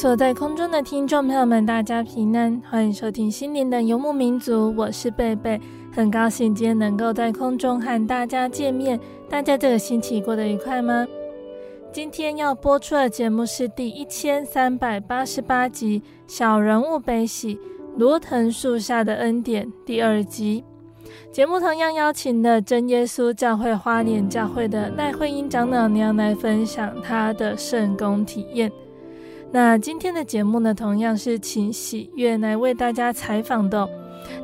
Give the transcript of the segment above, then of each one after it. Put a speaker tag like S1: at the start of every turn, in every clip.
S1: 利路亚！坐在空中的听众朋友们，大家平安，欢迎收听心灵的游牧民族，我是贝贝，很高兴今天能够在空中和大家见面。大家这个星期过得愉快吗？今天要播出的节目是第一千三百八十八集《小人物悲喜：罗藤树下的恩典》第二集。节目同样邀请了真耶稣教会花莲教会的赖慧英长老娘来分享她的圣工体验。那今天的节目呢，同样是请喜悦来为大家采访的。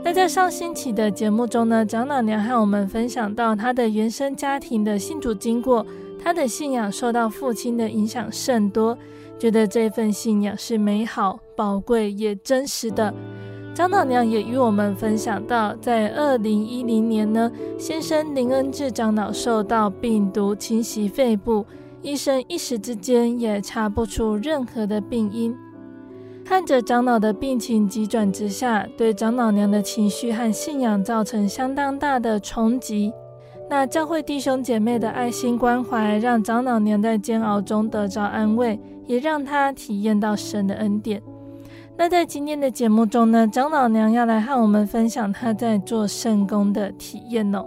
S1: 那在上星期的节目中呢，长老娘和我们分享到她的原生家庭的信主经过，她的信仰受到父亲的影响甚多，觉得这份信仰是美好、宝贵也真实的。长老娘也与我们分享到，在二零一零年呢，先生林恩志长老受到病毒侵袭肺部。医生一时之间也查不出任何的病因，看着长老的病情急转直下，对长老娘的情绪和信仰造成相当大的冲击。那教会弟兄姐妹的爱心关怀，让长老娘在煎熬中得着安慰，也让她体验到神的恩典。那在今天的节目中呢，长老娘要来和我们分享她在做圣工的体验哦。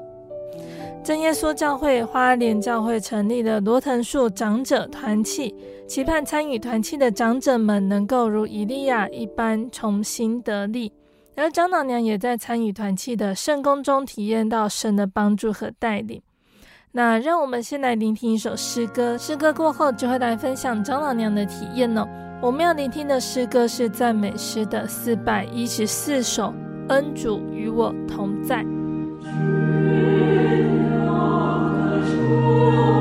S1: 真耶稣教会花莲教会成立的罗藤树长者团契，期盼参与团契的长者们能够如以利亚一般重新得力。而长老娘也在参与团契的圣工中体验到神的帮助和带领。那让我们先来聆听一首诗歌，诗歌过后就会来分享张老娘的体验哦。我们要聆听的诗歌是赞美诗的四百一十四首，《恩主与我同在》。
S2: 位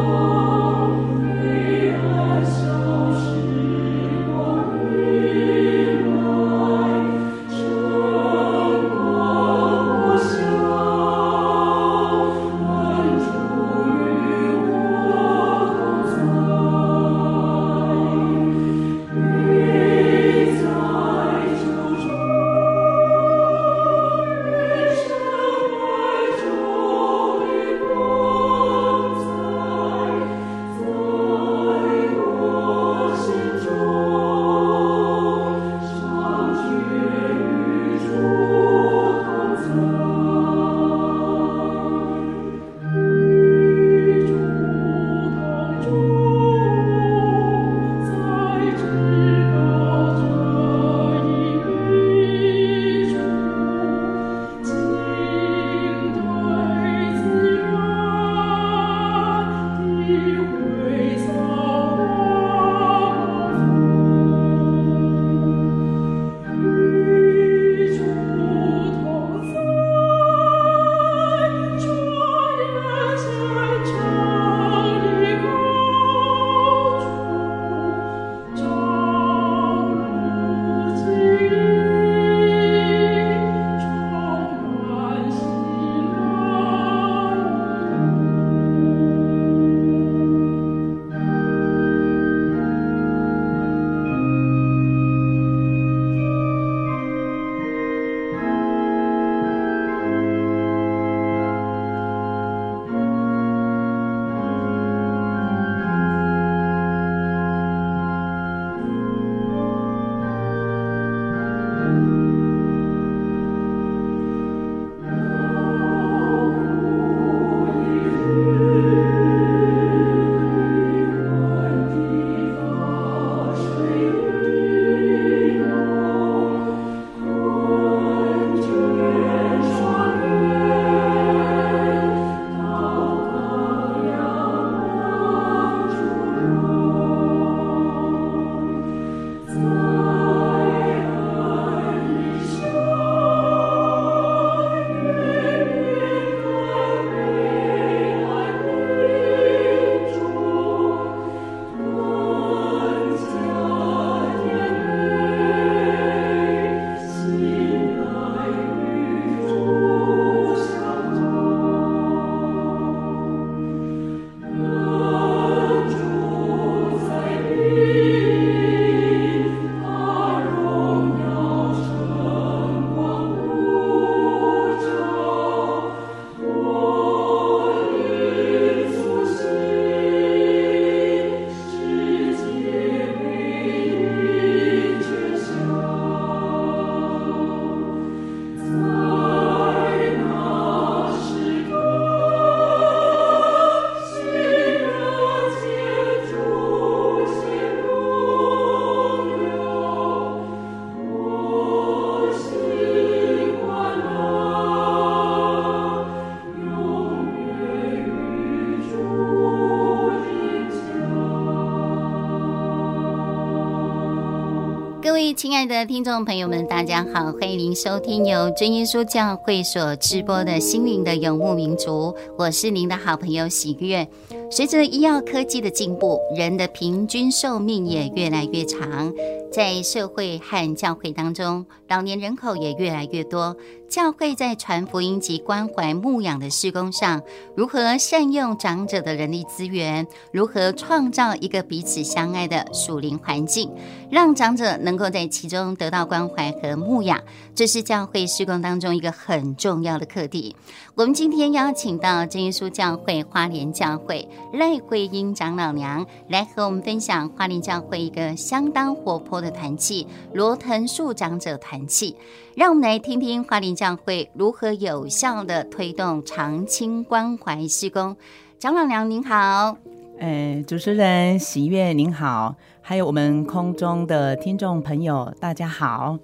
S2: 亲爱的听众朋友们，大家好，欢迎您收听由真耶稣教会所直播的心灵的游牧民族，我是您的好朋友喜悦。随着医药科技的进步，人的平均寿命也越来越长。在社会和教会当中，老年人口也越来越多。教会在传福音及关怀牧养的事工上，如何善用长者的人力资源？如何创造一个彼此相爱的属灵环境，让长者能够在其中得到关怀和牧养？这是教会事工当中一个很重要的课题。我们今天邀请到真耶稣教会花莲教会赖桂英长老娘来和我们分享花莲教会一个相当活泼的团契——罗藤树长者团契。让我们来听听花莲将会如何有效的推动长青关怀施工。张老娘您好，
S3: 呃，主持人喜悦您好，还有我们空中的听众朋友大家好。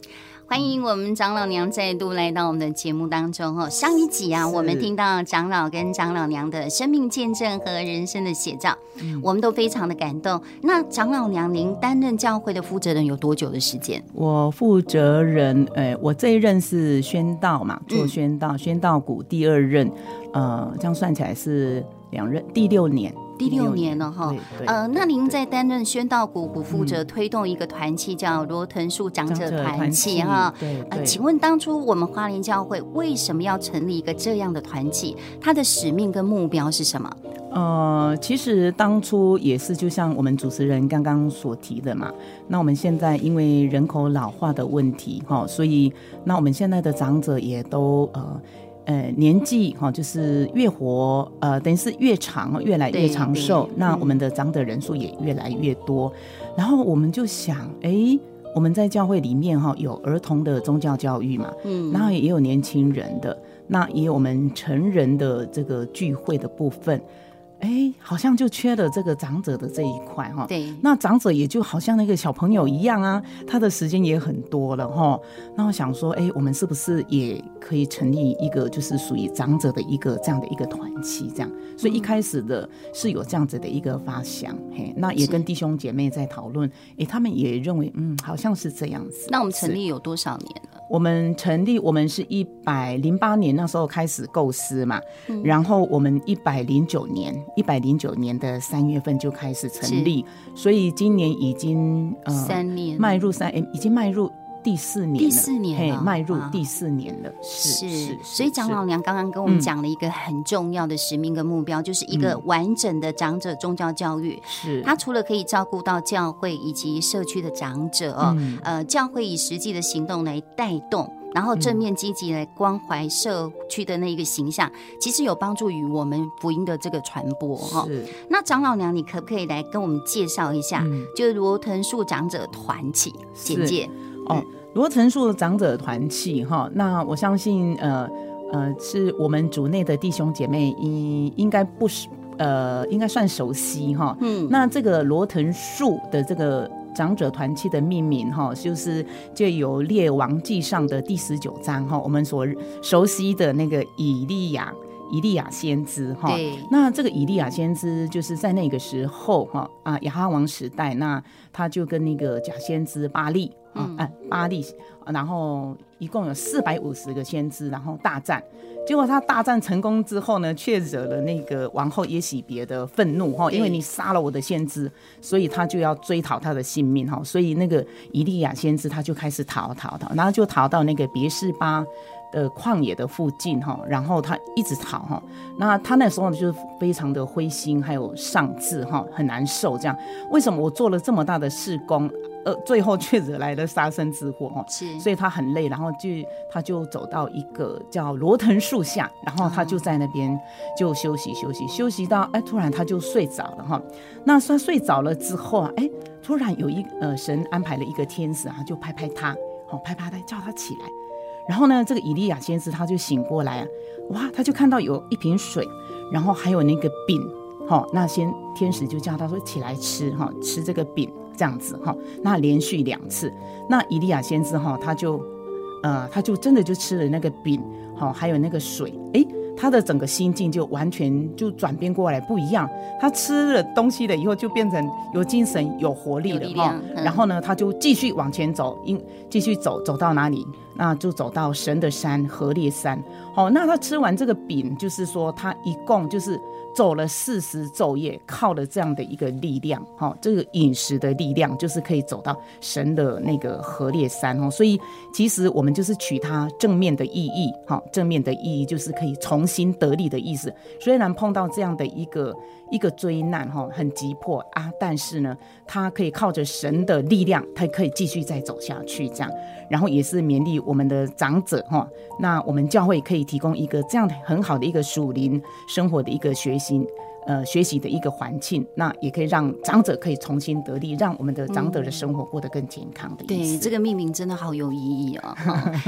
S2: 欢迎我们长老娘再度来到我们的节目当中哦。上一集啊，我们听到长老跟长老娘的生命见证和人生的写照，嗯，我们都非常的感动。那长老娘，您担任教会的负责人有多久的时间？
S3: 我负责人，呃，我这一任是宣道嘛，做宣道，嗯、宣道股第二任，呃，这样算起来是两任，第六年。
S2: 第六年了哈，呃，那您在担任宣道股股负责推动一个团契，叫罗藤树长者团契哈。对，呃，请问当初我们花莲教会为什么要成立一个这样的团契？它的使命跟目标是什么？
S3: 呃，其实当初也是就像我们主持人刚刚所提的嘛。那我们现在因为人口老化的问题哈，所以那我们现在的长者也都呃。呃，年纪哈，就是越活，呃，等于是越长，越来越长寿。那我们的长者人数也越来越多。嗯、然后我们就想，哎、欸，我们在教会里面哈，有儿童的宗教教育嘛，嗯，然后也有年轻人的，那也有我们成人的这个聚会的部分。哎，好像就缺了这个长者的这一块哈。对，那长者也就好像那个小朋友一样啊，他的时间也很多了哈。那我想说，哎，我们是不是也可以成立一个就是属于长者的一个这样的一个团契？这样，所以一开始的是有这样子的一个发想。嘿，那也跟弟兄姐妹在讨论，哎，他们也认为，嗯，好像是这样子。
S2: 那我们成立有多少年了？
S3: 我们成立，我们是一百零八年那时候开始构思嘛，嗯、然后我们一百零九年，一百零九年的三月份就开始成立，所以今年已经呃三年。迈入三，已经迈入。第四年，第四年，嘿，迈入第四年了。是是，
S2: 所以长老娘刚刚跟我们讲了一个很重要的使命跟目标，就是一个完整的长者宗教教育。是，它除了可以照顾到教会以及社区的长者哦，呃，教会以实际的行动来带动，然后正面积极来关怀社区的那一个形象，其实有帮助于我们福音的这个传播哈。那长老娘，你可不可以来跟我们介绍一下，就是罗腾树长者团契简介？
S3: 哦，罗腾树长者团契哈，那我相信呃呃，是我们组内的弟兄姐妹应应该不是呃，应该算熟悉哈。嗯，那这个罗腾树的这个长者团契的命名哈，就是就有《列王纪上》的第十九章哈，我们所熟悉的那个以利亚。以利亚先知哈，对，那这个以利亚先知就是在那个时候哈啊亚哈王时代，那他就跟那个假先知巴利啊，巴力，然后一共有四百五十个先知，然后大战，结果他大战成功之后呢，却惹了那个王后耶洗别的愤怒哈，因为你杀了我的先知，所以他就要追讨他的性命哈，所以那个以利亚先知他就开始逃逃逃，然后就逃到那个别是巴。的，旷野的附近哈，然后他一直逃哈，那他那时候就是非常的灰心，还有丧志哈，很难受这样。为什么我做了这么大的事工，呃，最后却惹来了杀身之祸哦？是，所以他很累，然后就他就走到一个叫罗藤树下，然后他就在那边就休息休息休息到哎，突然他就睡着了哈。那他睡着了之后啊，哎，突然有一呃神安排了一个天使啊，就拍拍他，好拍拍他，叫他起来。然后呢，这个以利亚先知他就醒过来啊，哇，他就看到有一瓶水，然后还有那个饼，哈，那先天使就叫他说起来吃，哈，吃这个饼这样子，哈，那连续两次，那以利亚先知哈，他就，呃，他就真的就吃了那个饼，好，还有那个水，诶，他的整个心境就完全就转变过来不一样。他吃了东西了以后，就变成有精神、有活力了哈。然后呢，他就继续往前走，因继续走，走到哪里？那就走到神的山何烈山。好，那他吃完这个饼，就是说他一共就是。走了四十昼夜，靠了这样的一个力量，哈，这个饮食的力量，就是可以走到神的那个何烈山哈。所以其实我们就是取它正面的意义，哈，正面的意义就是可以重新得力的意思。虽然碰到这样的一个。一个追难哈，很急迫啊，但是呢，他可以靠着神的力量，他可以继续再走下去，这样，然后也是勉励我们的长者哈。那我们教会可以提供一个这样的很好的一个属灵生活的一个学习，呃，学习的一个环境，那也可以让长者可以重新得力，让我们的长者的生活过得更健康的。
S2: 对，这个命名真的好有意义哦。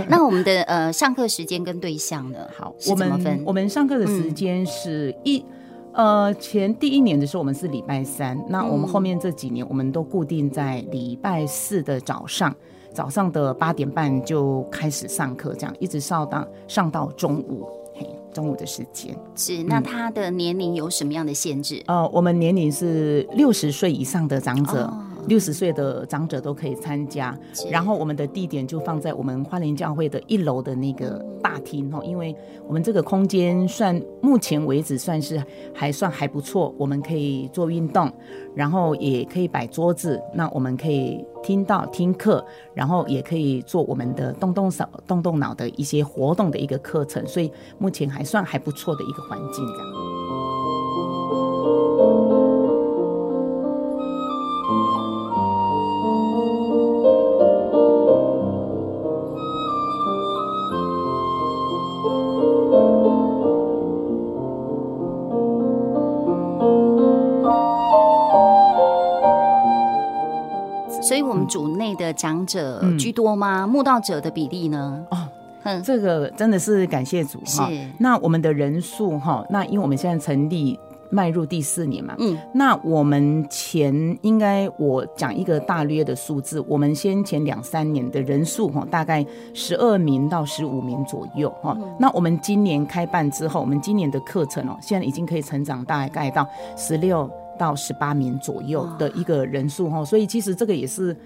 S2: 那我们的呃上课时间跟对象呢？
S3: 好，我们我们上课的时间是一。嗯呃，前第一年的时候，我们是礼拜三。那我们后面这几年，我们都固定在礼拜四的早上，早上的八点半就开始上课，这样一直上到上到中午，嘿，中午的时间。
S2: 是，那他的年龄有什么样的限制？
S3: 嗯、呃，我们年龄是六十岁以上的长者。哦六十岁的长者都可以参加，然后我们的地点就放在我们花莲教会的一楼的那个大厅。哦，因为我们这个空间算目前为止算是还算还不错，我们可以做运动，然后也可以摆桌子，那我们可以听到听课，然后也可以做我们的动动手、动动脑的一些活动的一个课程，所以目前还算还不错的一个环境
S2: 这样。的长者居多吗？慕、嗯、道者的比例呢？
S3: 哦，嗯，这个真的是感谢主哈。那我们的人数哈，那因为我们现在成立迈入第四年嘛，嗯，那我们前应该我讲一个大约的数字，我们先前两三年的人数哈，大概十二名到十五名左右哈。嗯、那我们今年开办之后，我们今年的课程哦，现在已经可以成长大概到十六。到十八名左右的一个人数哈，所以其实这个也是，嗯、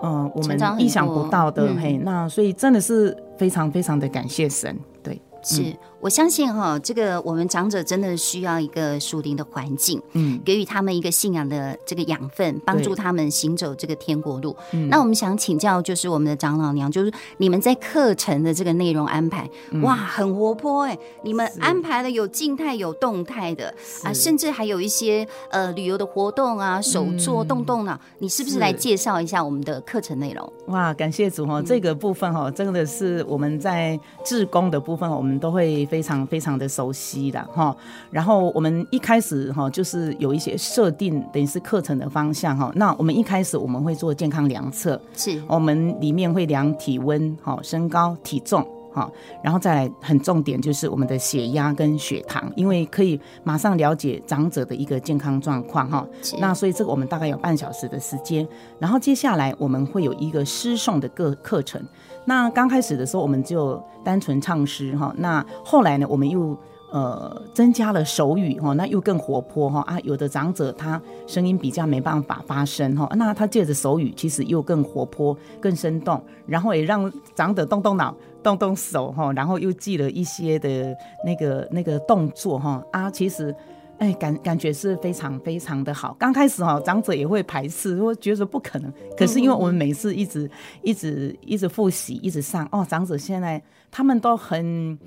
S3: 呃，我们意想不到的嘿。那所以真的是非常非常的感谢神，对，
S2: 是。嗯我相信哈，这个我们长者真的需要一个属灵的环境，嗯，给予他们一个信仰的这个养分，帮助他们行走这个天国路。那我们想请教，就是我们的长老娘，就是你们在课程的这个内容安排，哇，很活泼哎！你们安排了有静态有动态的啊，甚至还有一些呃旅游的活动啊，手作动动脑。你是不是来介绍一下我们的课程内容？
S3: 哇，感谢主哈，这个部分哈，真的是我们在志工的部分，我们都会。非常非常的熟悉的哈，然后我们一开始哈就是有一些设定，等于是课程的方向哈。那我们一开始我们会做健康量测，是我们里面会量体温、哈身高、体重哈，然后再来很重点就是我们的血压跟血糖，因为可以马上了解长者的一个健康状况哈。那所以这个我们大概有半小时的时间，然后接下来我们会有一个诗诵的个课程。那刚开始的时候，我们就单纯唱诗哈。那后来呢，我们又呃增加了手语哈，那又更活泼哈啊。有的长者他声音比较没办法发声哈，那他借着手语其实又更活泼、更生动，然后也让长者动动脑、动动手哈，然后又记了一些的那个那个动作哈啊，其实。哎，感感觉是非常非常的好。刚开始哈，长者也会排斥，会觉得不可能。可是因为我们每次一直一直一直复习，一直上哦，长者现在他们都很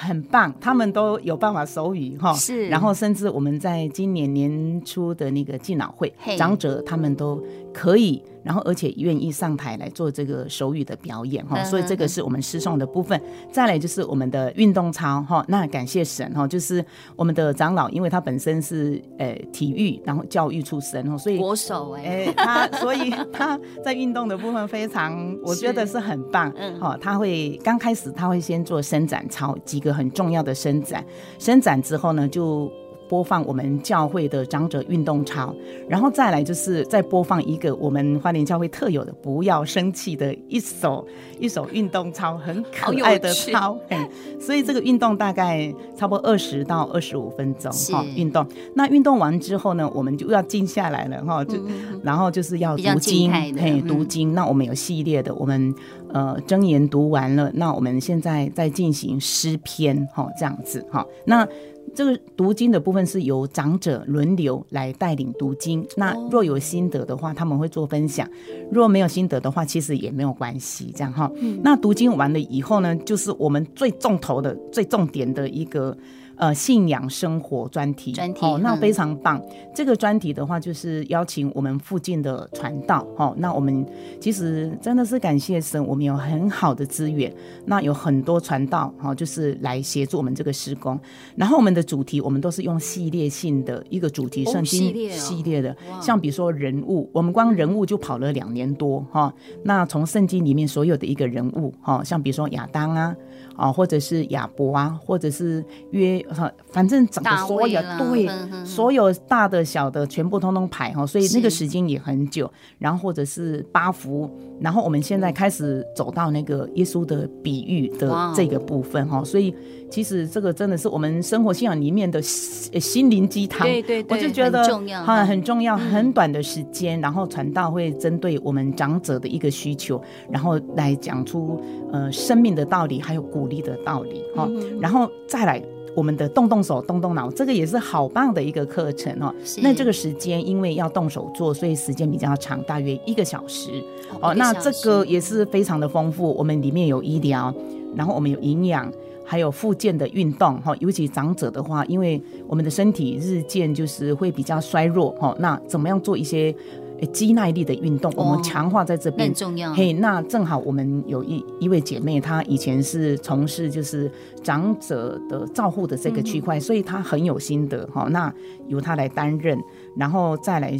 S3: 很棒，他们都有办法手语哈。是。然后甚至我们在今年年初的那个敬老会，长者他们都可以。然后，而且愿意上台来做这个手语的表演哈，所以这个是我们诗颂的部分。再来就是我们的运动操哈，那感谢神哈，就是我们的长老，因为他本身是呃体育然后教育出身哦，所以
S2: 国手哎，
S3: 他所以他在运动的部分非常，我觉得是很棒。嗯，好，他会刚开始他会先做伸展操，几个很重要的伸展，伸展之后呢就。播放我们教会的长者运动操，然后再来就是再播放一个我们花莲教会特有的“不要生气”的一首一首运动操，很可爱的操。所以这个运动大概差不多二十到二十五分钟哈，运动。那运动完之后呢，我们就要静下来了哈，就然后就是要读经，嘿，读经。那我们有系列的，我们呃真言读完了，那我们现在在进行诗篇哈，这样子哈，那。这个读经的部分是由长者轮流来带领读经。那若有心得的话，他们会做分享；若没有心得的话，其实也没有关系。这样哈，那读经完了以后呢，就是我们最重头的、最重点的一个。呃，信仰生活专题，专题哦，那非常棒。嗯、这个专题的话，就是邀请我们附近的传道，哦，那我们其实真的是感谢神，我们有很好的资源，那有很多传道，哈、哦，就是来协助我们这个施工。然后我们的主题，我们都是用系列性的一个主题，圣经系列的，像比如说人物，我们光人物就跑了两年多，哈、哦。那从圣经里面所有的一个人物，哈、哦，像比如说亚当啊。啊，或者是亚伯啊，或者是约哈，反正整个所有对所有大的小的全部通通排哈，所以那个时间也很久。然后或者是八福，然后我们现在开始走到那个耶稣的比喻的这个部分哈，所以。其实这个真的是我们生活信仰里面的心灵鸡汤，对对对，我就觉得很重要，很重要，很短的时间，然后传道会针对我们长者的一个需求，然后来讲出呃生命的道理，还有鼓励的道理哈，然后再来我们的动动手、动动脑，这个也是好棒的一个课程哦。那这个时间因为要动手做，所以时间比较长，大约一个小时哦。那这个也是非常的丰富，我们里面有医疗，然后我们有营养。还有复健的运动哈，尤其长者的话，因为我们的身体日渐就是会比较衰弱哈，那怎么样做一些肌耐力的运动？我们强化在这边很重要。嘿，那正好我们有一一位姐妹，她以前是从事就是长者的照护的这个区块，所以她很有心得哈。那由她来担任，然后再来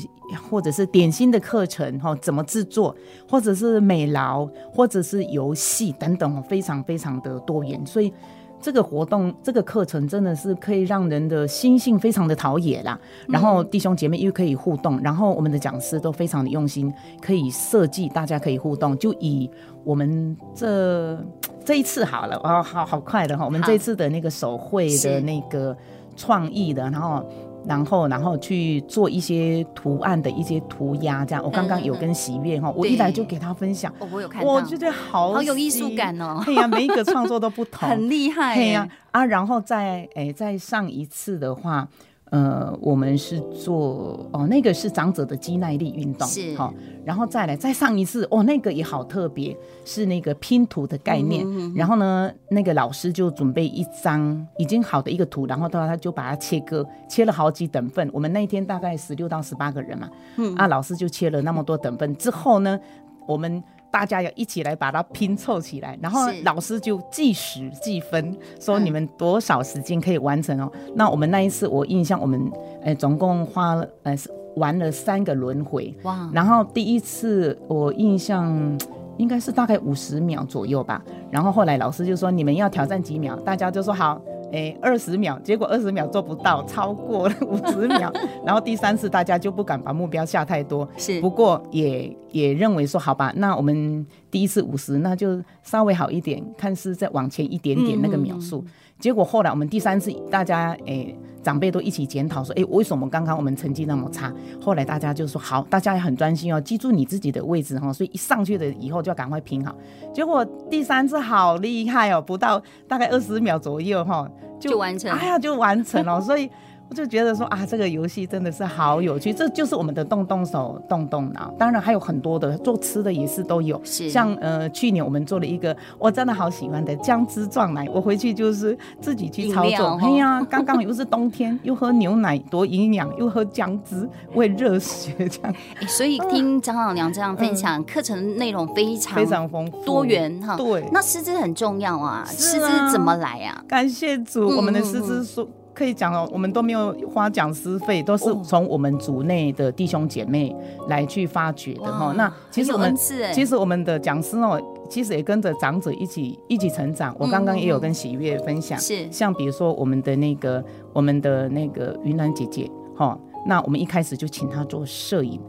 S3: 或者是点心的课程哈，怎么制作，或者是美劳，或者是游戏等等，非常非常的多元，所以。这个活动，这个课程真的是可以让人的心性非常的陶冶啦。然后弟兄姐妹又可以互动，然后我们的讲师都非常的用心，可以设计大家可以互动。就以我们这这一次好了，哦，好好快的哈，我们这一次的那个手绘的那个创意的，然后。然后，然后去做一些图案的一些涂鸦，这样。我刚刚有跟喜悦哈，我一来就给他分享，我有看，我觉得好好有艺术感哦。对呀，每一个创作都不同，很厉害。对呀，啊，然后再诶，再上一次的话。呃，我们是做哦，那个是长者的肌耐力运动，是好，然后再来再上一次哦，那个也好特别，是那个拼图的概念。嗯、哼哼，然后呢，那个老师就准备一张已经好的一个图，然后他他就把它切割，切了好几等份。我们那一天大概十六到十八个人嘛，嗯，啊，老师就切了那么多等份之后呢，我们。大家要一起来把它拼凑起来，然后老师就计时计分，说你们多少时间可以完成哦。嗯、那我们那一次，我印象我们呃总共花了呃玩了三个轮回，哇！然后第一次我印象应该是大概五十秒左右吧，然后后来老师就说你们要挑战几秒，大家就说好。哎，二十秒，结果二十秒做不到，超过了五十秒。然后第三次大家就不敢把目标下太多，是。不过也也认为说，好吧，那我们第一次五十，那就稍微好一点，看是再往前一点点那个秒数。嗯结果后来我们第三次，大家诶、欸、长辈都一起检讨说，诶、欸、为什么刚刚我们成绩那么差？后来大家就说好，大家也很专心哦，记住你自己的位置哈，所以一上去的以后就要赶快拼好。结果第三次好厉害哦，不到大概二十秒左右哈就，就完成，哎呀就完成了，所以。我就觉得说啊，这个游戏真的是好有趣，这就是我们的动动手、动动脑。当然还有很多的做吃的也是都有，是像呃去年我们做了一个我真的好喜欢的姜汁撞奶，我回去就是自己去操作。哎呀，刚刚又是冬天，又喝牛奶多营养，又喝姜汁会热血这样。
S2: 所以听张老娘这样分享，课程内容非常非常丰富多元哈。对，那师资很重要啊，师资怎么来啊？
S3: 感谢主，我们的师资说。可以讲哦，我们都没有花讲师费，都是从我们组内的弟兄姐妹来去发掘的哈。那其实我们其实我们的讲师哦，其实也跟着长者一起一起成长。我刚刚也有跟喜悦分享，
S2: 是、嗯、
S3: 像比如说我们的那个我们的那个云南姐姐，哈，那我们一开始就请她做摄影。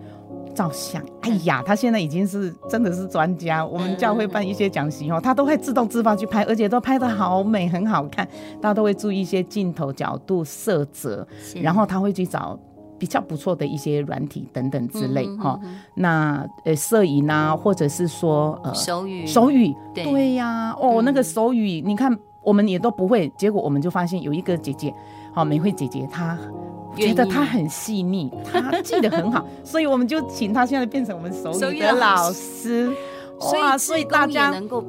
S3: 照相，哎呀，他现在已经是真的是专家。我们教会办一些讲习哦，他都会自动自发去拍，而且都拍的好美，很好看。大家都会注意一些镜头角度、色泽，然后他会去找比较不错的一些软体等等之类哈。那呃，摄影啊，或者是说呃
S2: 手语，
S3: 手语，对呀，哦，那个手语，你看我们也都不会，结果我们就发现有一个姐姐，好，美惠姐姐她。觉得他很细腻，他记得很好，所以我们就请他现在变成我们手语的老师。哇，所以大家都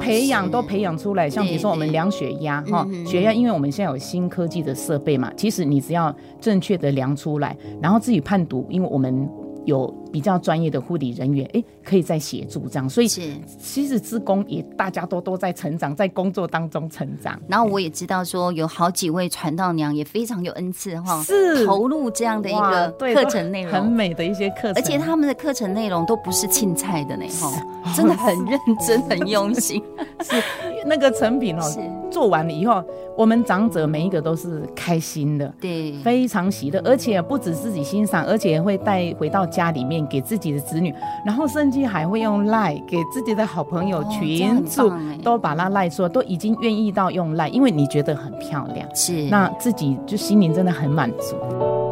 S3: 培养都培养出来，像比如说我们量血压哈，血压，因为我们现在有新科技的设备嘛，其实你只要正确的量出来，然后自己判读，因为我们。有比较专业的护理人员，哎、欸，可以再协助这样，所以其实职工也大家都都在成长，在工作当中成长。
S2: 然后我也知道说，有好几位传道娘也非常有恩赐哈，
S3: 是。
S2: 投入这样的一个课程内容，
S3: 很美的一些课程，
S2: 而且他们的课程内容都不是青菜的呢，哈，真的很认真，很用心，
S3: 是那个成品哦，做完了以后。我们长者每一个都是开心的，
S2: 对，
S3: 非常喜乐，而且不止自己欣赏，而且会带回到家里面给自己的子女，然后甚至还会用赖给自己的好朋友群组，哦、都把它赖说，都已经愿意到用赖，因为你觉得很漂亮，
S2: 是，
S3: 那自己就心灵真的很满足。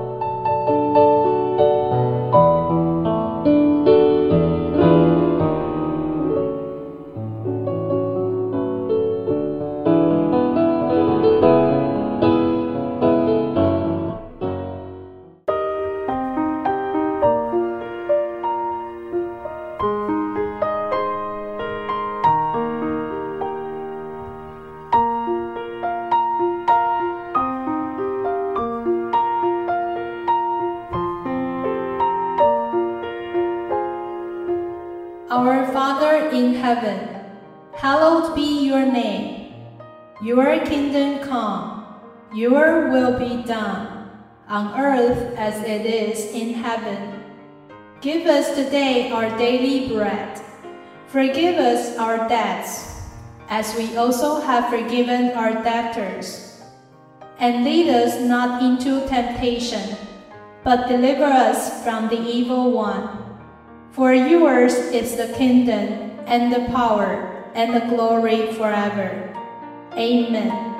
S4: As it is in heaven. Give us today our daily bread. Forgive us our debts, as we also have forgiven our debtors. And lead us not into temptation, but deliver us from the evil one. For yours is the kingdom, and the power, and the glory forever. Amen.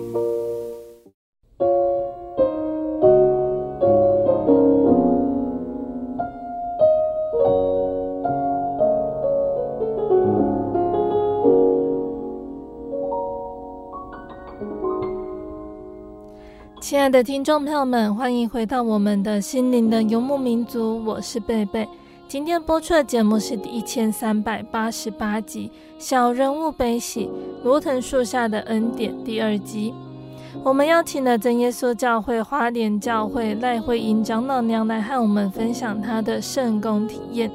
S1: 亲爱的听众朋友们，欢迎回到我们的心灵的游牧民族，我是贝贝。今天播出的节目是第一千三百八十八集《小人物悲喜：罗藤树下的恩典》第二集。我们邀请了真耶稣教会花莲教会赖慧英长老娘来和我们分享她的圣工体验。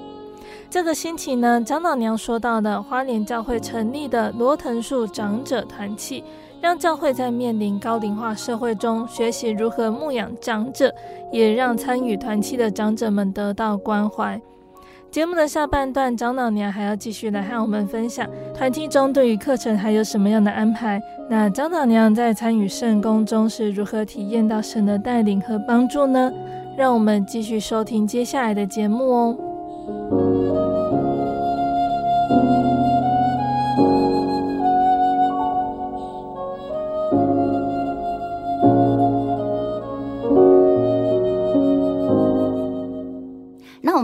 S1: 这个星期呢，长老娘说到的花莲教会成立的罗藤树长者团契。让教会在面临高龄化社会中学习如何牧养长者，也让参与团契的长者们得到关怀。节目的下半段，长老娘还要继续来和我们分享团契中对于课程还有什么样的安排。那长老娘在参与圣工中是如何体验到神的带领和帮助呢？让我们继续收听接下来的节目哦。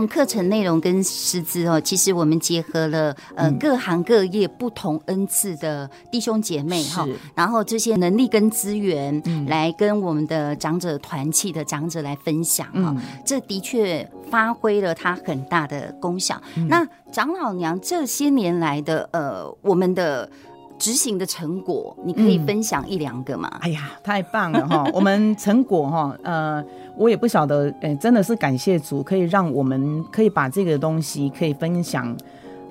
S2: 课程内容跟师资哦，其实我们结合了呃各行各业不同恩赐的弟兄姐妹哈，然后这些能力跟资源来跟我们的长者团契的长者来分享哈，这的确发挥了它很大的功效。那长老娘这些年来的呃，我们的。执行的成果，你可以分享一两个吗？
S3: 嗯、哎呀，太棒了哈！我们成果哈，呃，我也不晓得，哎、欸，真的是感谢主，可以让我们可以把这个东西可以分享，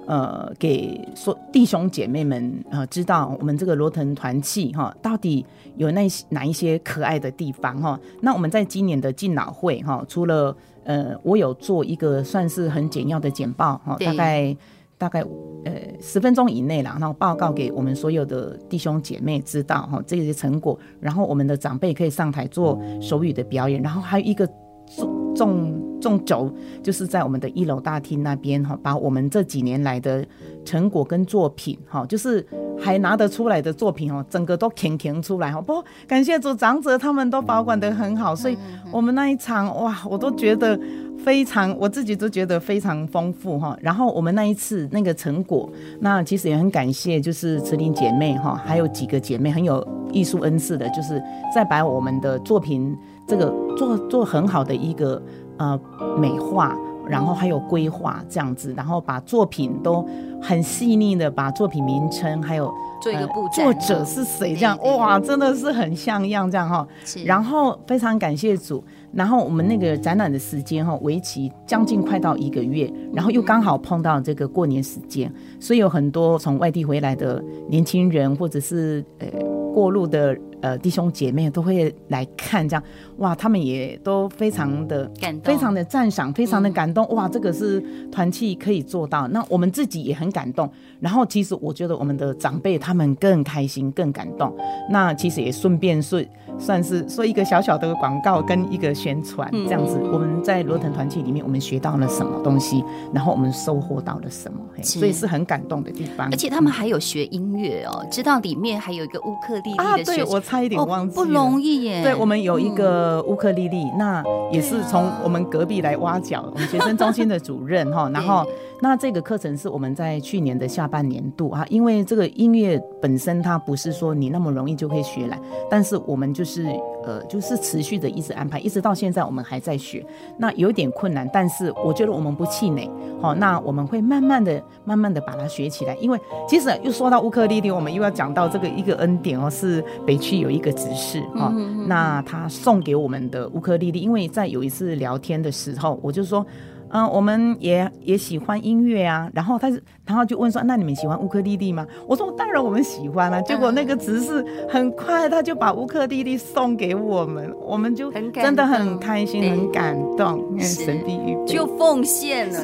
S3: 呃，给说弟兄姐妹们呃，知道我们这个罗腾团契哈，到底有那哪一些可爱的地方哈。那我们在今年的敬老会哈，除了呃，我有做一个算是很简要的简报哈，大概。大概呃十分钟以内啦，然后报告给我们所有的弟兄姐妹知道哈，这些成果，然后我们的长辈可以上台做手语的表演，然后还有一个重重重轴，就是在我们的一楼大厅那边哈，把我们这几年来的成果跟作品哈，就是还拿得出来的作品哦，整个都填填出来哈。不，感谢组，长者他们都保管得很好，所以我们那一场哇，我都觉得。非常，我自己都觉得非常丰富哈。然后我们那一次那个成果，那其实也很感谢，就是慈林姐妹哈，还有几个姐妹很有艺术恩赐的，就是在把我们的作品这个做做很好的一个呃美化，然后还有规划这样子，然后把作品都很细腻的把作品名称还有
S2: 做一个布
S3: 展，作者是谁这样哇，真的是很像样这样哈。然后非常感谢主。然后我们那个展览的时间哈，为期将近快到一个月，然后又刚好碰到这个过年时间，所以有很多从外地回来的年轻人，或者是呃过路的呃弟兄姐妹都会来看，这样哇，他们也都非常的感动，非常的赞赏，非常的感动，哇，这个是团契可以做到，那我们自己也很感动。然后其实我觉得我们的长辈他们更开心、更感动，那其实也顺便是。算是说一个小小的广告跟一个宣传这样子，我们在罗腾团契里面，我们学到了什么东西，然后我们收获到了什么，所以是很感动的地方。
S2: 而且他们还有学音乐哦，知道里面还有一个乌克丽丽的
S3: 啊，对，我差一点忘记了，
S2: 不容易耶。
S3: 对，我们有一个乌克丽丽，那也是从我们隔壁来挖角，我们学生中心的主任哈，然后那这个课程是我们在去年的下半年度啊，因为这个音乐本身它不是说你那么容易就可以学来，但是我们就。是呃，就是持续的一直安排，一直到现在我们还在学，那有点困难，但是我觉得我们不气馁，好，那我们会慢慢的、慢慢的把它学起来。因为其实又说到乌克丽丽，我们又要讲到这个一个恩典哦，是北区有一个执事哈，那他送给我们的乌克丽丽，因为在有一次聊天的时候，我就说。嗯，我们也也喜欢音乐啊，然后他是，然后就问说，那你们喜欢乌克丽丽吗？我说当然我们喜欢啊。结果那个执事很快他就把乌克丽丽送给我们，我们就真的很开心，很感动，神秘
S2: 就奉献了。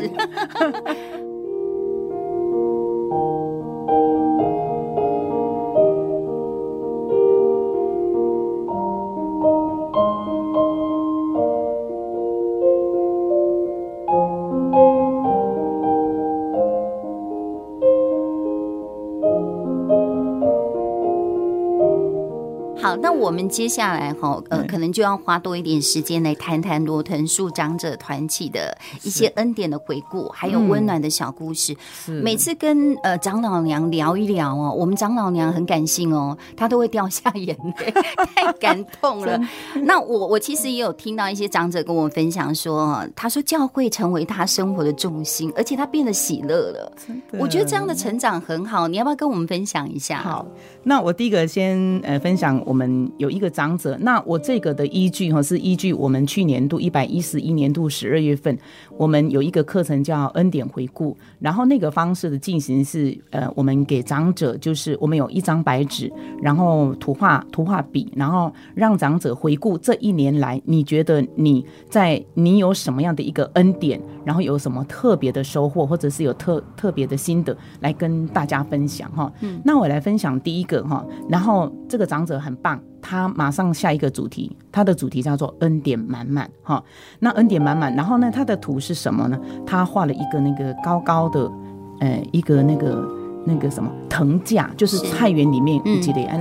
S2: 我们接下来哈，呃，可能就要花多一点时间来谈谈罗藤树长者团体的一些恩典的回顾，还有温暖的小故事。每次跟呃长老娘聊一聊哦，我们长老娘很感性哦，她都会掉下眼泪，太感动了。那我我其实也有听到一些长者跟我分享说，他说教会成为他生活的重心，而且他变得喜乐了。我觉得这样的成长很好，你要不要跟我们分享一下？
S3: 好，那我第一个先呃分享我们。嗯，有一个长者，那我这个的依据哈，是依据我们去年度一百一十一年度十二月份，我们有一个课程叫恩典回顾，然后那个方式的进行是，呃，我们给长者就是我们有一张白纸，然后图画图画笔，然后让长者回顾这一年来，你觉得你在你有什么样的一个恩典，然后有什么特别的收获，或者是有特特别的心得来跟大家分享哈。嗯，那我来分享第一个哈，然后这个长者很棒。他马上下一个主题，他的主题叫做恩典满满哈。那恩典满满，然后呢，他的图是什么呢？他画了一个那个高高的，呃，一个那个那个什么藤架，就是菜园里面一类安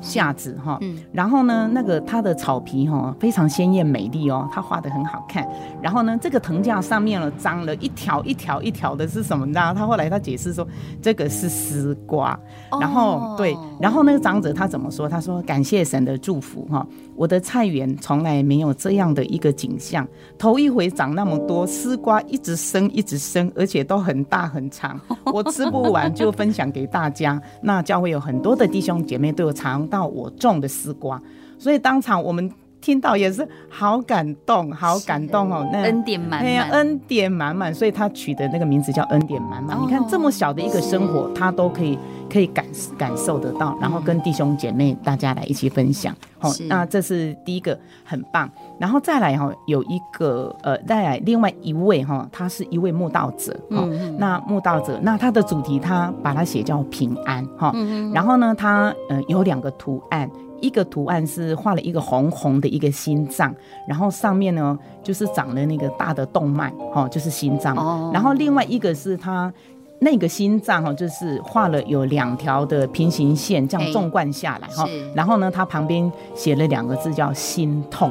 S3: 夏子哈，然后呢，那个它的草皮哈非常鲜艳美丽哦，它画的很好看。然后呢，这个藤架上面呢长了一条一条一条的是什么呢？他后来他解释说，这个是丝瓜。然后对，然后那个长者他怎么说？他说感谢神的祝福哈，我的菜园从来没有这样的一个景象，头一回长那么多丝瓜，一直生一直生，而且都很大很长，我吃不完就分享给大家。那教会有很多的弟兄姐妹都有尝到我种的丝瓜，所以当场我们听到也是好感动，好感动哦，那
S2: 恩典
S3: 满满，恩典满满，所以他取的那个名字叫恩典满满。你看这么小的一个生活，他都可以可以感感受得到，然后跟弟兄姐妹大家来一起分享。好，那这是第一个很棒，然后再来哈，有一个呃，再来另外一位哈，他是一位慕道者。哈，那慕道者，那他的主题他把它写叫平安。哈，然后呢，他呃有两个图案。一个图案是画了一个红红的一个心脏，然后上面呢就是长了那个大的动脉，哈，就是心脏。然后另外一个是它那个心脏哈，就是画了有两条的平行线，这样纵贯下来哈。然后呢，它旁边写了两个字叫心痛。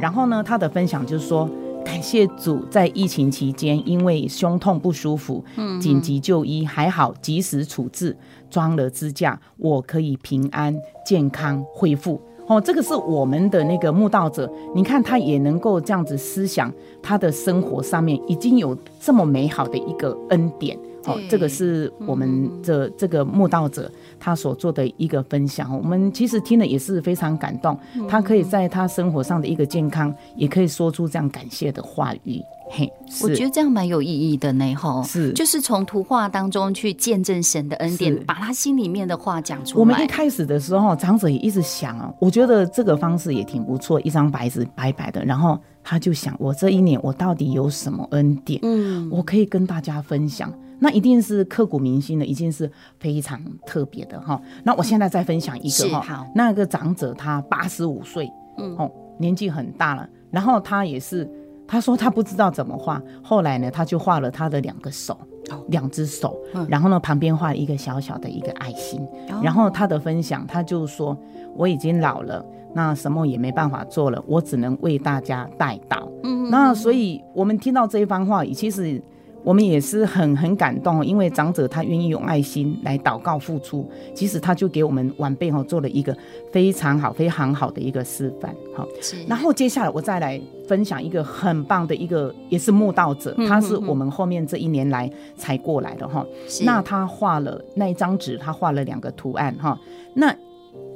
S3: 然后呢，他的分享就是说。感谢主，在疫情期间，因为胸痛不舒服，紧急就医，还好及时处置，装了支架，我可以平安健康恢复。哦，这个是我们的那个慕道者，你看他也能够这样子思想，他的生活上面已经有这么美好的一个恩典。哦，这个是我们这这个慕道者他所做的一个分享，我们其实听了也是非常感动。他可以在他生活上的一个健康，也可以说出这样感谢的话语。嘿，
S2: 我觉得这样蛮有意义的呢。哈，是，就是从图画当中去见证神的恩典，把他心里面的话讲出来。
S3: 我们一开始的时候，长者也一直想啊，我觉得这个方式也挺不错，一张白纸白白的，然后他就想，我这一年我到底有什么恩典？嗯，我可以跟大家分享。那一定是刻骨铭心的，一定是非常特别的哈。那我现在再分享一个哈，那个长者他八十五岁，嗯，哦，年纪很大了。然后他也是，他说他不知道怎么画，后来呢，他就画了他的两个手，两只手，然后呢，旁边画了一个小小的一个爱心。然后他的分享，他就说我已经老了，那什么也没办法做了，我只能为大家代祷。嗯，那所以我们听到这一番话，其实。我们也是很很感动，因为长者他愿意用爱心来祷告付出，其实他就给我们晚辈哈做了一个非常好、非常好的一个示范。好，然后接下来我再来分享一个很棒的一个，也是慕道者，他是我们后面这一年来才过来的哈。那他画了那一张纸，他画了两个图案哈。那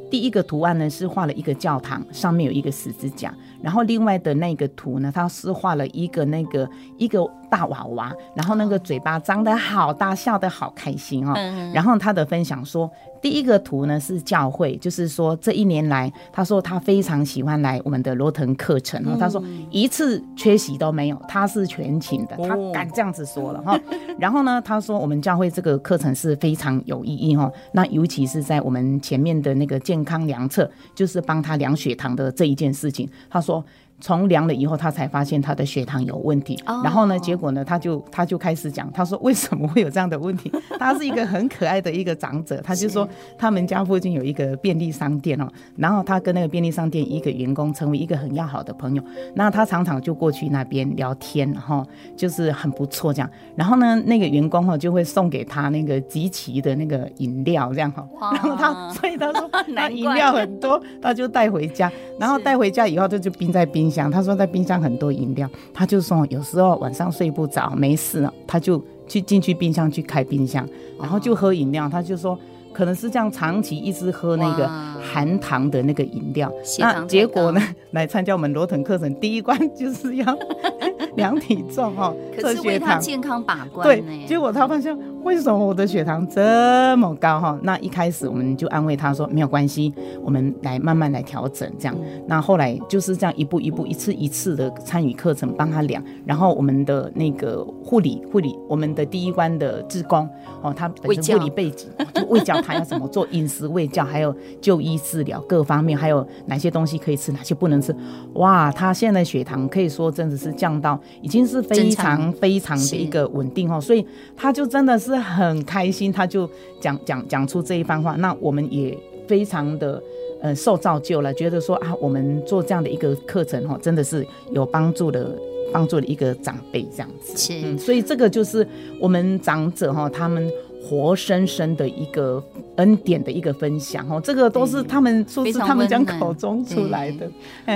S3: 第一个图案呢是画了一个教堂，上面有一个十字架，然后另外的那个图呢，他是画了一个那个一个。大娃娃，然后那个嘴巴张得好大，笑得好开心哦。然后他的分享说，第一个图呢是教会，就是说这一年来，他说他非常喜欢来我们的罗腾课程哦。他说一次缺席都没有，他是全勤的，他敢这样子说了哈。然后呢，他说我们教会这个课程是非常有意义哦。那尤其是在我们前面的那个健康量测，就是帮他量血糖的这一件事情，他说。从量了以后，他才发现他的血糖有问题。Oh. 然后呢，结果呢，他就他就开始讲，他说为什么会有这样的问题？他是一个很可爱的一个长者，他就说他们家附近有一个便利商店哦，然后他跟那个便利商店一个员工成为一个很要好的朋友。那他常常就过去那边聊天，然后就是很不错这样。然后呢，那个员工哈就会送给他那个集齐的那个饮料这样哈。然后他 所以他说那饮料很多，他就带回家，然后带回家以后他就冰在冰。冰箱，他说在冰箱很多饮料，他就说有时候晚上睡不着，没事了，他就去进去冰箱去开冰箱，然后就喝饮料。他就说可能是这样长期一直喝那个含糖的那个饮料，那结果呢，来参加我们罗腾课程，第一关 就是要 量体重哈，测血糖，
S2: 健康把关。
S3: 对，结果他发现。为什么我的血糖这么高哈？那一开始我们就安慰他说没有关系，我们来慢慢来调整这样。那后来就是这样一步一步、一次一次的参与课程，帮他量。然后我们的那个护理护理，我们的第一关的志工哦，他本身护理背景，就喂教他要怎么做饮食卫教，还有就医治疗各方面，还有哪些东西可以吃，哪些不能吃。哇，他现在血糖可以说真的是降到已经是非常非常的一个稳定哦，所以他就真的是。很开心，他就讲讲讲出这一番话，那我们也非常的呃受造就了，觉得说啊，我们做这样的一个课程哈，真的是有帮助的，帮助的一个长辈这样子。
S2: 是，
S3: 嗯，所以这个就是我们长者哈，他们。活生生的一个恩典的一个分享哦，这个都是他们说是他们讲口中出来的，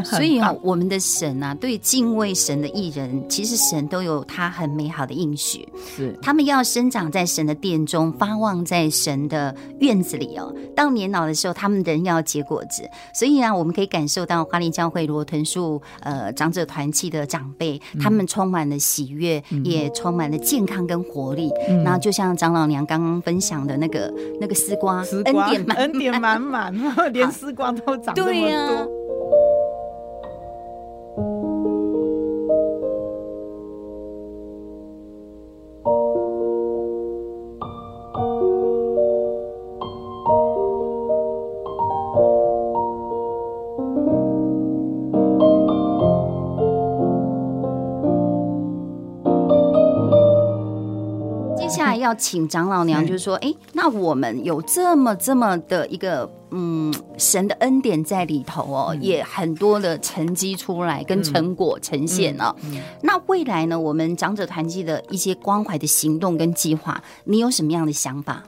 S2: 所以啊，我们的神啊，对敬畏神的艺人，其实神都有他很美好的应许，是他们要生长在神的殿中，发旺在神的院子里哦。到年老的时候，他们仍要结果子。所以啊，我们可以感受到花莲教会罗屯树呃长者团契的长辈，他们充满了喜悦，嗯、也充满了健康跟活力。然、嗯、后就像长老娘刚。刚分享的那个那个丝瓜，
S3: 丝瓜恩典满满，恩典满满，连丝瓜都长这么多。
S2: 要请长老娘，就是说，哎，那我们有这么这么的一个，嗯，神的恩典在里头哦，嗯、也很多的成绩出来跟成果呈现了、哦。嗯嗯嗯。那未来呢，我们长者团契的一些关怀的行动跟计划，你有什么样的想法？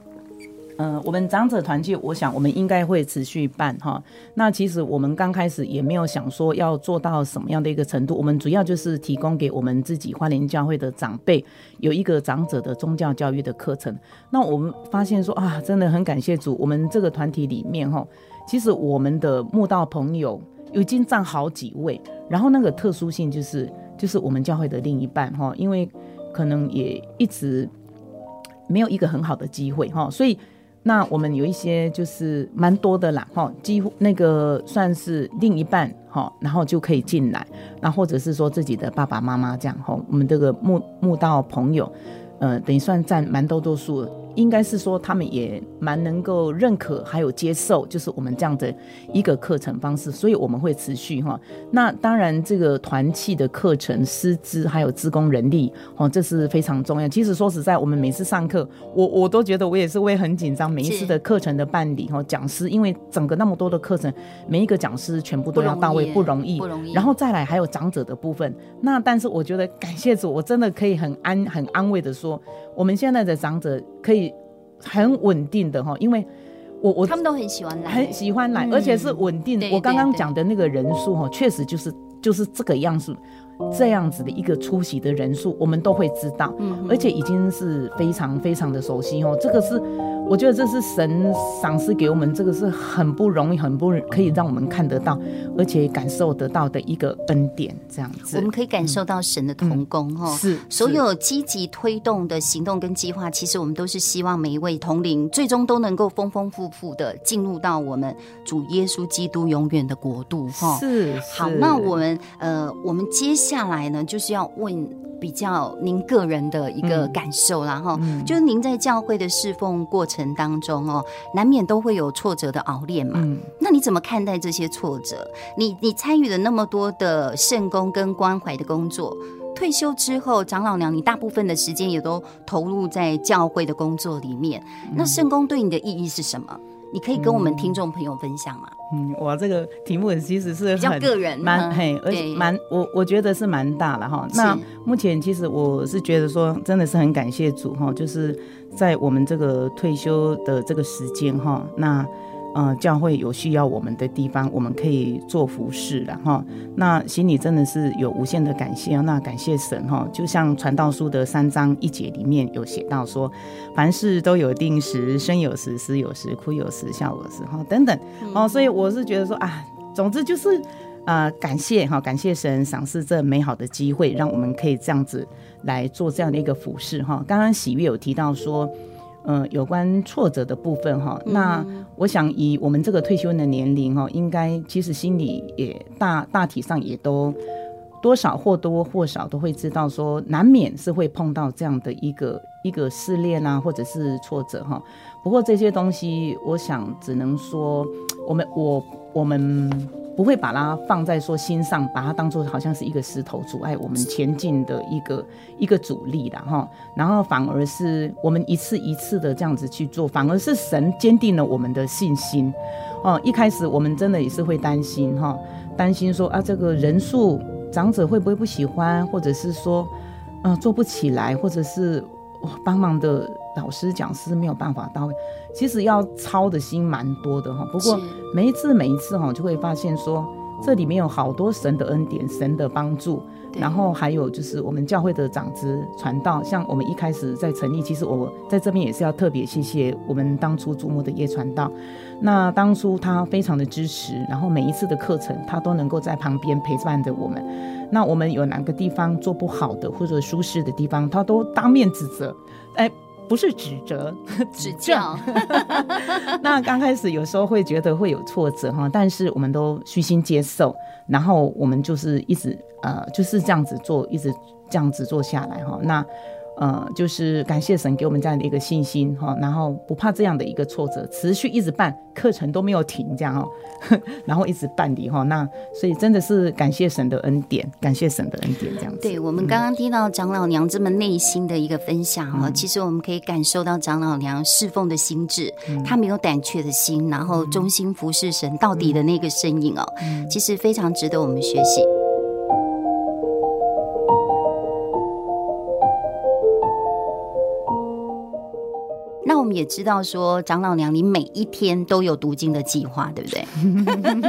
S3: 呃，我们长者团聚，我想我们应该会持续办哈。那其实我们刚开始也没有想说要做到什么样的一个程度，我们主要就是提供给我们自己花莲教会的长辈有一个长者的宗教教育的课程。那我们发现说啊，真的很感谢主，我们这个团体里面哈，其实我们的慕道朋友已经占好几位，然后那个特殊性就是就是我们教会的另一半哈，因为可能也一直没有一个很好的机会哈，所以。那我们有一些就是蛮多的啦，哈，几乎那个算是另一半，哈，然后就可以进来，那或者是说自己的爸爸妈妈这样，哈，我们这个慕慕道朋友，呃，等于算占蛮多多数。应该是说，他们也蛮能够认可，还有接受，就是我们这样的一个课程方式，所以我们会持续哈。那当然，这个团契的课程师资还有职工人力哦，这是非常重要。其实说实在，我们每次上课，我我都觉得我也是会很紧张。每一次的课程的办理哈，讲师因为整个那么多的课程，每一个讲师全部都要到位，不容易，不容易。然后再来还有长者的部分，那但是我觉得感谢主，我真的可以很安很安慰的说，我们现在的长者可以。很稳定的哈，因为我我
S2: 他们都很喜欢来，
S3: 很喜欢来，嗯、而且是稳定。我刚刚讲的那个人数哈，确实就是就是这个样子。这样子的一个出席的人数，我们都会知道，嗯，而且已经是非常非常的熟悉哦。这个是，我觉得这是神赏赐给我们，这个是很不容易，很不可以让我们看得到，而且感受得到的一个恩典。这样子，
S2: 我们可以感受到神的同工哦、嗯嗯。是，所有积极推动的行动跟计划，其实我们都是希望每一位同龄最终都能够丰丰富富的进入到我们主耶稣基督永远的国度哈。是，好，那我们呃，我们接下下来呢，就是要问比较您个人的一个感受，然后就是您在教会的侍奉过程当中哦，难免都会有挫折的熬练嘛。那你怎么看待这些挫折？你你参与了那么多的圣工跟关怀的工作，退休之后，长老娘你大部分的时间也都投入在教会的工作里面。那圣工对你的意义是什么？你可以跟我们听众朋友分享吗？
S3: 嗯，我这个题目其实是很
S2: 比较个人，
S3: 蛮嘿，而且蛮我我觉得是蛮大了哈。那目前其实我是觉得说，真的是很感谢主哈，就是在我们这个退休的这个时间哈，那。呃，教会有需要我们的地方，我们可以做服侍了哈。那心里真的是有无限的感谢啊。那感谢神哈，就像传道书的三章一节里面有写到说，凡事都有定时，生有时，死有时，哭有时，笑有时哈等等哦。所以我是觉得说啊，总之就是呃，感谢哈，感谢神赏赐这美好的机会，让我们可以这样子来做这样的一个服饰哈。刚刚喜悦有提到说。呃，有关挫折的部分哈，那我想以我们这个退休的年龄哈，应该其实心里也大大体上也都多少或多或少都会知道说，难免是会碰到这样的一个一个试炼啊，或者是挫折哈。不过这些东西，我想只能说，我们我我们。不会把它放在说心上，把它当做好像是一个石头阻碍我们前进的一个一个阻力的哈，然后反而是我们一次一次的这样子去做，反而是神坚定了我们的信心哦，一开始我们真的也是会担心哈，担心说啊，这个人数长者会不会不喜欢，或者是说，嗯、做不起来，或者是帮忙的老师讲师没有办法到位。其实要操的心蛮多的哈。不过每一次每一次哈，就会发现说，这里面有好多神的恩典，神的帮助。然后还有就是我们教会的长子传道，像我们一开始在成立，其实我在这边也是要特别谢谢我们当初注目的叶传道。那当初他非常的支持，然后每一次的课程他都能够在旁边陪伴着我们。那我们有哪个地方做不好的或者舒适的地方，他都当面指责，哎，不是指责，
S2: 指教。
S3: 那刚开始有时候会觉得会有挫折哈，但是我们都虚心接受，然后我们就是一直。呃，就是这样子做，一直这样子做下来哈。那呃，就是感谢神给我们这样的一个信心哈，然后不怕这样的一个挫折，持续一直办课程都没有停这样哈，然后一直办理哈。那所以真的是感谢神的恩典，感谢神的恩典这样子。
S2: 对，我们刚刚听到长老娘这么内心的一个分享哈，嗯、其实我们可以感受到长老娘侍奉的心智，她、嗯、没有胆怯的心，然后忠心服侍神到底的那个身影哦，嗯、其实非常值得我们学习。我们也知道说，长老娘你每一天都有读经的计划，对不对？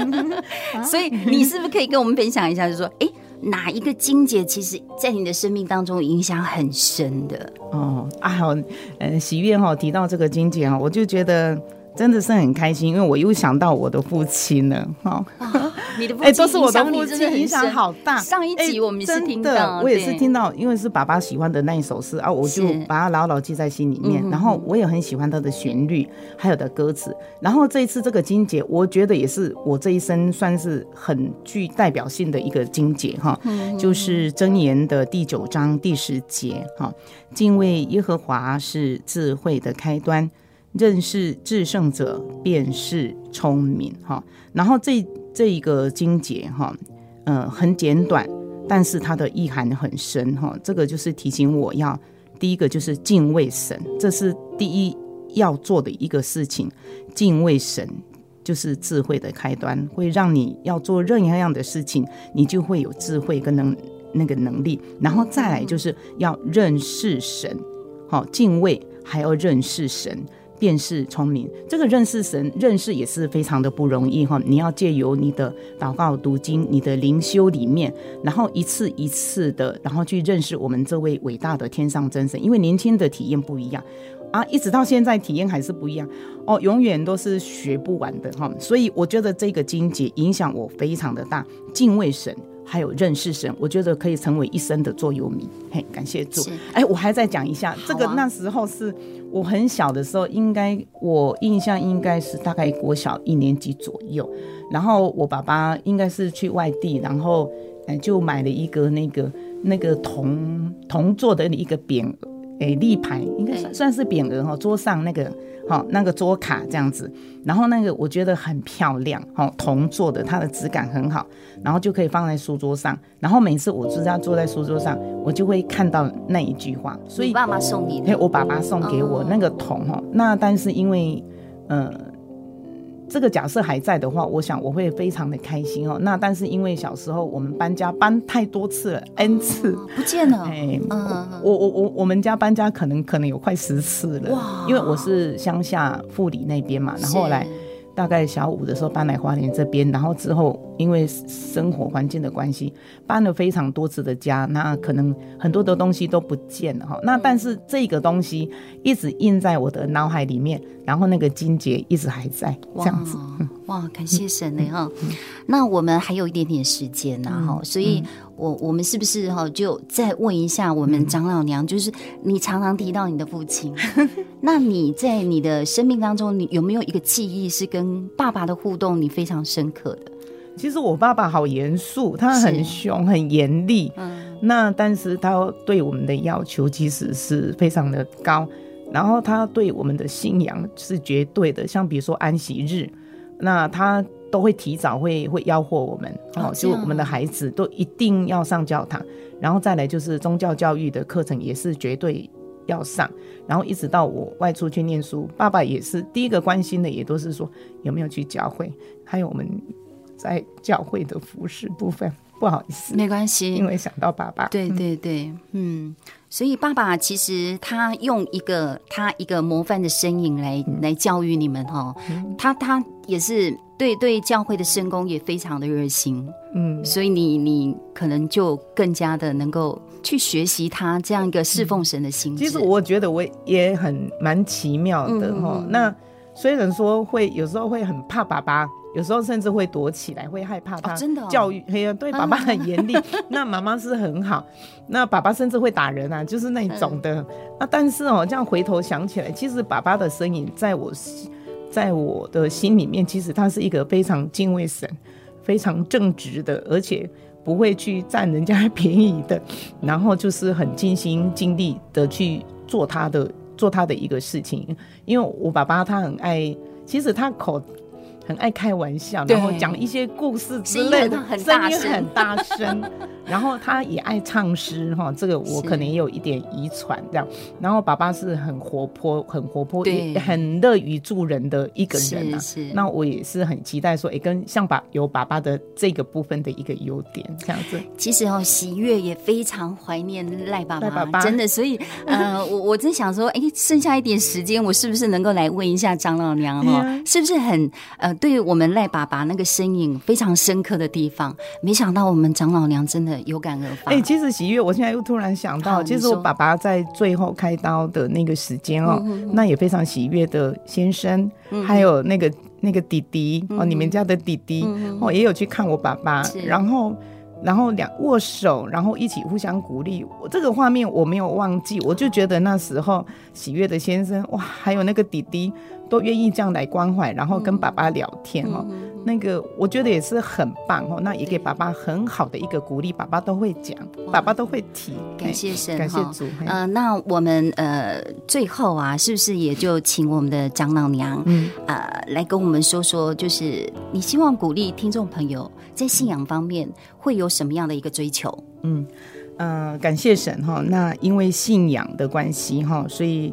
S2: 所以你是不是可以跟我们分享一下，就是说，哎，哪一个经节其实在你的生命当中影响很深的？
S3: 哦，啊好，嗯，喜悦哈提到这个经节啊，我就觉得真的是很开心，因为我又想到我的父亲了，哈。
S2: 你的哎，
S3: 都是我的父亲，影响好大。
S2: 上一集我们是听到，
S3: 我也是听到，因为是爸爸喜欢的那一首诗啊，我就把它牢牢记在心里面。然后我也很喜欢它的旋律，还有的歌词。然后这一次这个金节，我觉得也是我这一生算是很具代表性的一个金节哈，就是箴言的第九章第十节哈，敬畏耶和华是智慧的开端，认识至圣者便是聪明哈。然后这。这一个经节哈，嗯，很简短，但是它的意涵很深哈。这个就是提醒我要，第一个就是敬畏神，这是第一要做的一个事情。敬畏神就是智慧的开端，会让你要做任何样的事情，你就会有智慧跟能那个能力。然后再来就是要认识神，好，敬畏还要认识神。便是聪明，这个认识神，认识也是非常的不容易哈。你要借由你的祷告、读经、你的灵修里面，然后一次一次的，然后去认识我们这位伟大的天上真神。因为年轻的体验不一样啊，一直到现在体验还是不一样哦，永远都是学不完的哈。所以我觉得这个经节影响我非常的大，敬畏神。还有认识神，我觉得可以成为一生的座右铭。嘿，感谢主。哎，我还再讲一下，啊、这个那时候是我很小的时候，应该我印象应该是大概国小一年级左右。然后我爸爸应该是去外地，然后就买了一个那个那个铜铜做的一个匾额，哎立牌，应该算算是匾额哈，桌上那个。好，那个桌卡这样子，然后那个我觉得很漂亮，好，铜做的，它的质感很好，然后就可以放在书桌上，然后每次我就是要坐在书桌上，我就会看到那一句话。所以
S2: 爸爸送你的，
S3: 哎，我爸爸送给我那个铜哈，那但是因为，呃。这个假设还在的话，我想我会非常的开心哦。那但是因为小时候我们搬家搬太多次了，n 次
S2: 不见了。
S3: 哎，我我我我们家搬家可能可能有快十次了。哇！因为我是乡下富里那边嘛，然后后来大概小五的时候搬来花莲这边，然后之后因为生活环境的关系，搬了非常多次的家，那可能很多的东西都不见了哈。那但是这个东西一直印在我的脑海里面。然后那个金结一直还在这样子，
S2: 哇，感谢神呢哈。那我们还有一点点时间呢哈，嗯、所以我我们是不是哈就再问一下我们长老娘，就是你常常提到你的父亲，那你在你的生命当中，你有没有一个记忆是跟爸爸的互动你非常深刻的？
S3: 其实我爸爸好严肃，他很凶，很严厉，嗯，那但是他对我们的要求其实是非常的高。然后他对我们的信仰是绝对的，像比如说安息日，那他都会提早会会吆喝我们，哦，就我们的孩子都一定要上教堂，然后再来就是宗教教育的课程也是绝对要上，然后一直到我外出去念书，爸爸也是第一个关心的，也都是说有没有去教会，还有我们在教会的服饰部分。不好意思，
S2: 没关系，
S3: 因为想到爸爸。
S2: 对对对，嗯，所以爸爸其实他用一个他一个模范的身影来、嗯、来教育你们哈、嗯，他他也是对对教会的圣工也非常的热心，嗯，所以你你可能就更加的能够去学习他这样一个侍奉神的心、嗯。
S3: 其实我觉得我也很蛮奇妙的哈、嗯，那虽然说会有时候会很怕爸爸。有时候甚至会躲起来，会害怕他教育，嘿、哦哦，对爸爸很严厉。那妈妈是很好，那爸爸甚至会打人啊，就是那种的。嗯、那但是哦，这样回头想起来，其实爸爸的身影在我，在我的心里面，其实他是一个非常敬畏神、非常正直的，而且不会去占人家 便宜的。然后就是很尽心尽力的去做他的做他的一个事情。因为我爸爸他很爱，其实他口。很爱开玩笑，然后讲一些故事之类的，声音很大声。然后他也爱唱诗哈，这个我可能也有一点遗传这样。然后爸爸是很活泼、很活泼、也很乐于助人的一个人啊。是是，那我也是很期待说，哎，跟像爸有爸爸的这个部分的一个优点这样子。
S2: 其实哦，喜悦也非常怀念赖爸爸，爸爸真的。所以呃，我我真想说，哎，剩下一点时间，我是不是能够来问一下张老娘哈、哦，是不是很呃，对于我们赖爸爸那个身影非常深刻的地方？没想到我们张老娘真的。有感而发。哎、
S3: 欸，其实喜悦，我现在又突然想到，其实我爸爸在最后开刀的那个时间哦、喔，那也非常喜悦的先生，还有那个那个弟弟哦、喔，你们家的弟弟哦，也有去看我爸爸，然后然后两握手，然后一起互相鼓励。我这个画面我没有忘记，我就觉得那时候喜悦的先生哇，还有那个弟弟都愿意这样来关怀，然后跟爸爸聊天哦、喔。那个我觉得也是很棒哦，那也给爸爸很好的一个鼓励，爸爸都会讲，爸爸都会提，
S2: 感谢神，
S3: 感谢主。
S2: 呃，那我们呃最后啊，是不是也就请我们的长老娘，嗯，呃，来跟我们说说，就是你希望鼓励听众朋友在信仰方面会有什么样的一个追求？
S3: 嗯，呃，感谢神哈，那因为信仰的关系哈，所以。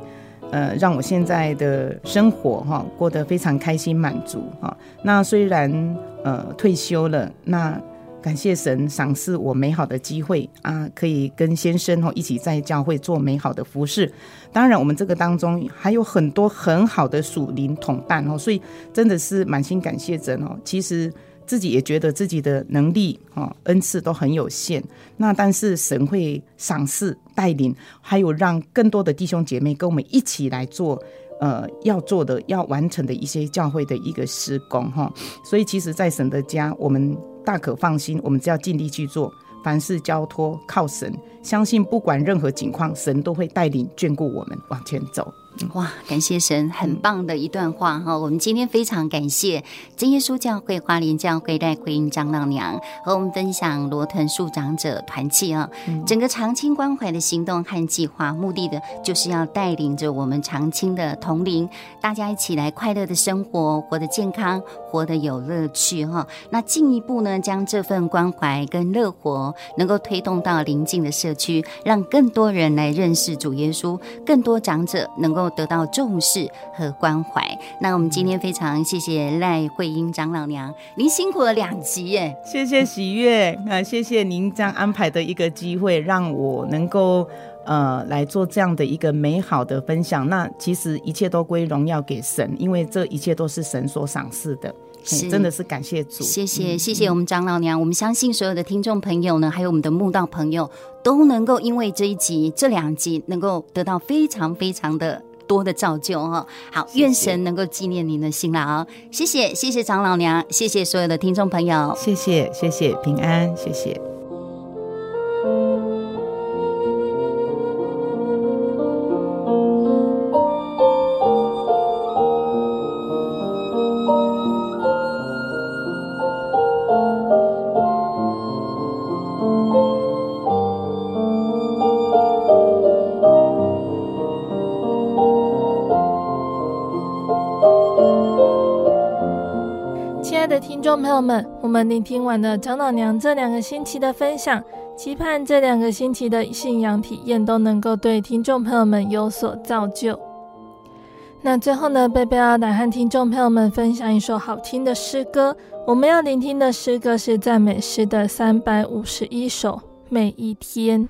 S3: 呃，让我现在的生活哈过得非常开心满足哈。那虽然呃退休了，那感谢神赏赐我美好的机会啊，可以跟先生哈一起在教会做美好的服事。当然，我们这个当中还有很多很好的属灵同伴哦，所以真的是满心感谢神哦。其实。自己也觉得自己的能力啊、恩赐都很有限，那但是神会赏赐带领，还有让更多的弟兄姐妹跟我们一起来做，呃，要做的、要完成的一些教会的一个施工哈。所以，其实，在神的家，我们大可放心，我们只要尽力去做，凡事交托靠神，相信不管任何情况，神都会带领眷顾我们往前走。
S2: 哇，感谢神，很棒的一段话哈！我们今天非常感谢真耶稣教会花莲教会赖惠英长老娘和我们分享罗屯树长者团契啊，整个长青关怀的行动和计划，目的的就是要带领着我们长青的同龄，大家一起来快乐的生活，活得健康，活得有乐趣哈。那进一步呢，将这份关怀跟乐活能够推动到邻近的社区，让更多人来认识主耶稣，更多长者能够。得到重视和关怀。那我们今天非常谢谢赖慧英长老娘，您辛苦了两集耶！
S3: 谢谢喜悦，那谢谢您这样安排的一个机会，让我能够呃来做这样的一个美好的分享。那其实一切都归荣耀给神，因为这一切都是神所赏赐的。是，真的是感谢主，
S2: 谢谢谢谢我们长老娘，我们相信所有的听众朋友呢，还有我们的慕道朋友，都能够因为这一集、这两集，能够得到非常非常的多的造就哈。好，愿神能够纪念您的辛劳，谢谢谢谢长老娘，谢谢所有的听众朋友，
S3: 谢谢谢谢平安，
S1: 谢谢。们，我们聆听完了长老娘这两个星期的分享，期盼这两个星期的信仰体验都能够对听众朋友们有所造就。那最后呢，贝贝要来和听众朋友们分享一首好听的诗歌。我们要聆听的诗歌是赞美诗的三百五十一首，每一天。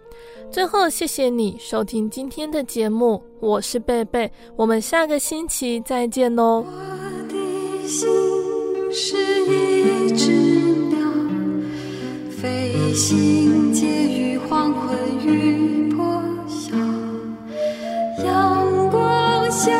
S1: 最后谢谢你收听今天的节目我是贝贝我们下个星期再见哦。我的心是一只鸟飞行借
S5: 一黄昏雨破晓阳光下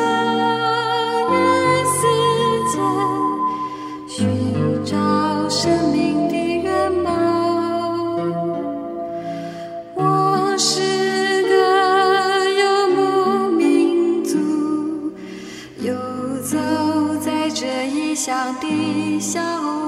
S5: 香的小